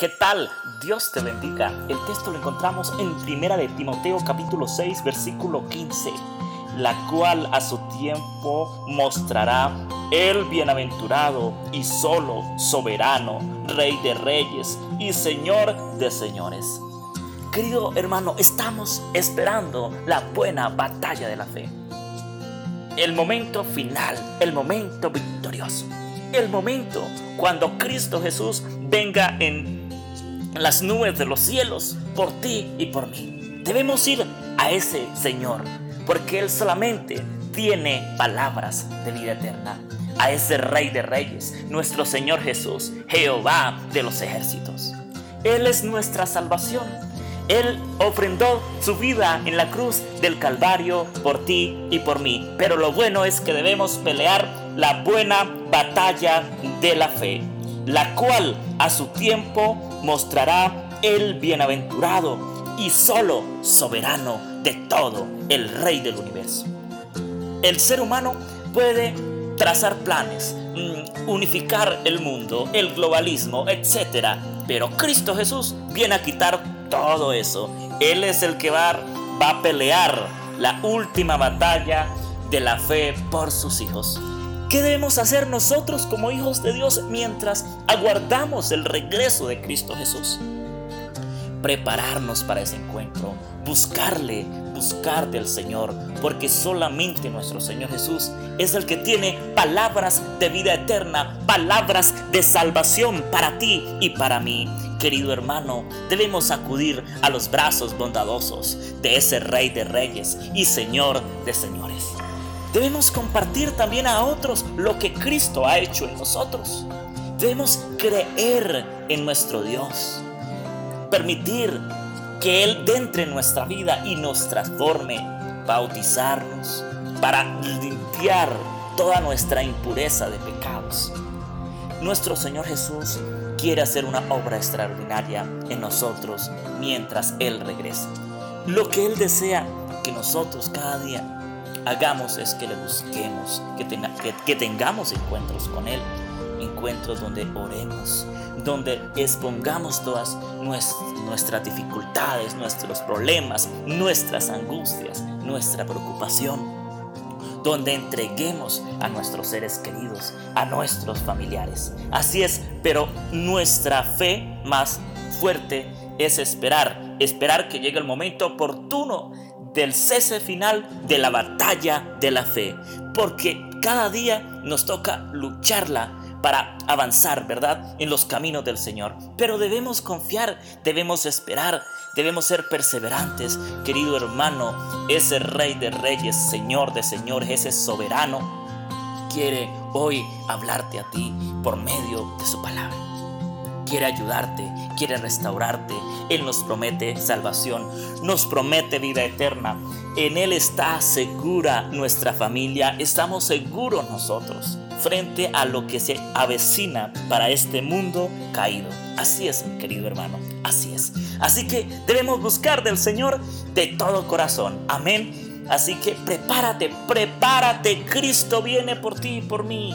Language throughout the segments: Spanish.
¿Qué tal? Dios te bendiga. El texto lo encontramos en Primera de Timoteo capítulo 6 versículo 15, la cual a su tiempo mostrará el bienaventurado y solo soberano, rey de reyes y señor de señores. Querido hermano, estamos esperando la buena batalla de la fe. El momento final, el momento victorioso. El momento cuando Cristo Jesús venga en las nubes de los cielos por ti y por mí. Debemos ir a ese Señor, porque Él solamente tiene palabras de vida eterna. A ese Rey de Reyes, nuestro Señor Jesús, Jehová de los ejércitos. Él es nuestra salvación. Él ofrendó su vida en la cruz del Calvario por ti y por mí. Pero lo bueno es que debemos pelear la buena batalla de la fe la cual a su tiempo mostrará el bienaventurado y solo soberano de todo, el Rey del universo. El ser humano puede trazar planes, mm, unificar el mundo, el globalismo, etc. Pero Cristo Jesús viene a quitar todo eso. Él es el que va, va a pelear la última batalla de la fe por sus hijos. ¿Qué debemos hacer nosotros como hijos de Dios mientras aguardamos el regreso de Cristo Jesús? Prepararnos para ese encuentro, buscarle, buscar del Señor, porque solamente nuestro Señor Jesús es el que tiene palabras de vida eterna, palabras de salvación para ti y para mí. Querido hermano, debemos acudir a los brazos bondadosos de ese Rey de Reyes y Señor de Señores. Debemos compartir también a otros lo que Cristo ha hecho en nosotros. Debemos creer en nuestro Dios. Permitir que Él entre en nuestra vida y nos transforme. Bautizarnos para limpiar toda nuestra impureza de pecados. Nuestro Señor Jesús quiere hacer una obra extraordinaria en nosotros mientras Él regresa. Lo que Él desea que nosotros cada día hagamos es que le busquemos, que, que, tengamos encuentros con Él, encuentros donde oremos, donde expongamos todas nuestras dificultades, nuestros problemas, nuestras angustias, nuestra preocupación donde entreguemos a nuestros seres queridos, a nuestros familiares. Así es, pero nuestra fe más fuerte es esperar, esperar que llegue el momento oportuno del cese final de la batalla de la fe. Porque cada día nos toca lucharla para avanzar, ¿verdad? En los caminos del Señor. Pero debemos confiar, debemos esperar, debemos ser perseverantes. Querido hermano, ese Rey de Reyes, Señor de Señores, ese soberano, quiere hoy hablarte a ti por medio de su palabra quiere ayudarte, quiere restaurarte. Él nos promete salvación, nos promete vida eterna. En Él está segura nuestra familia, estamos seguros nosotros frente a lo que se avecina para este mundo caído. Así es, querido hermano, así es. Así que debemos buscar del Señor de todo corazón. Amén. Así que prepárate, prepárate. Cristo viene por ti y por mí.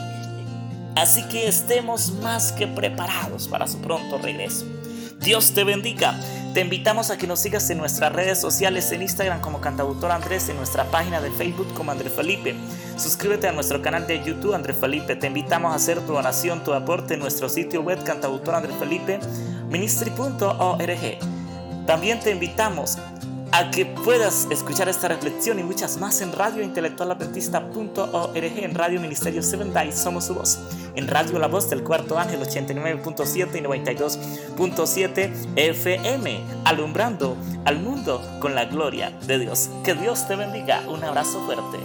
Así que estemos más que preparados para su pronto regreso. Dios te bendiga. Te invitamos a que nos sigas en nuestras redes sociales, en Instagram como Cantautor Andrés, en nuestra página de Facebook como Andrés Felipe. Suscríbete a nuestro canal de YouTube Andrés Felipe. Te invitamos a hacer tu donación, tu aporte en nuestro sitio web Cantautor. También te invitamos a que puedas escuchar esta reflexión y muchas más en radiointelectualadventista.org, en Radio Ministerio Seven Days, somos su voz, en Radio La Voz del Cuarto Ángel 89.7 y 92.7 FM, alumbrando al mundo con la gloria de Dios. Que Dios te bendiga, un abrazo fuerte.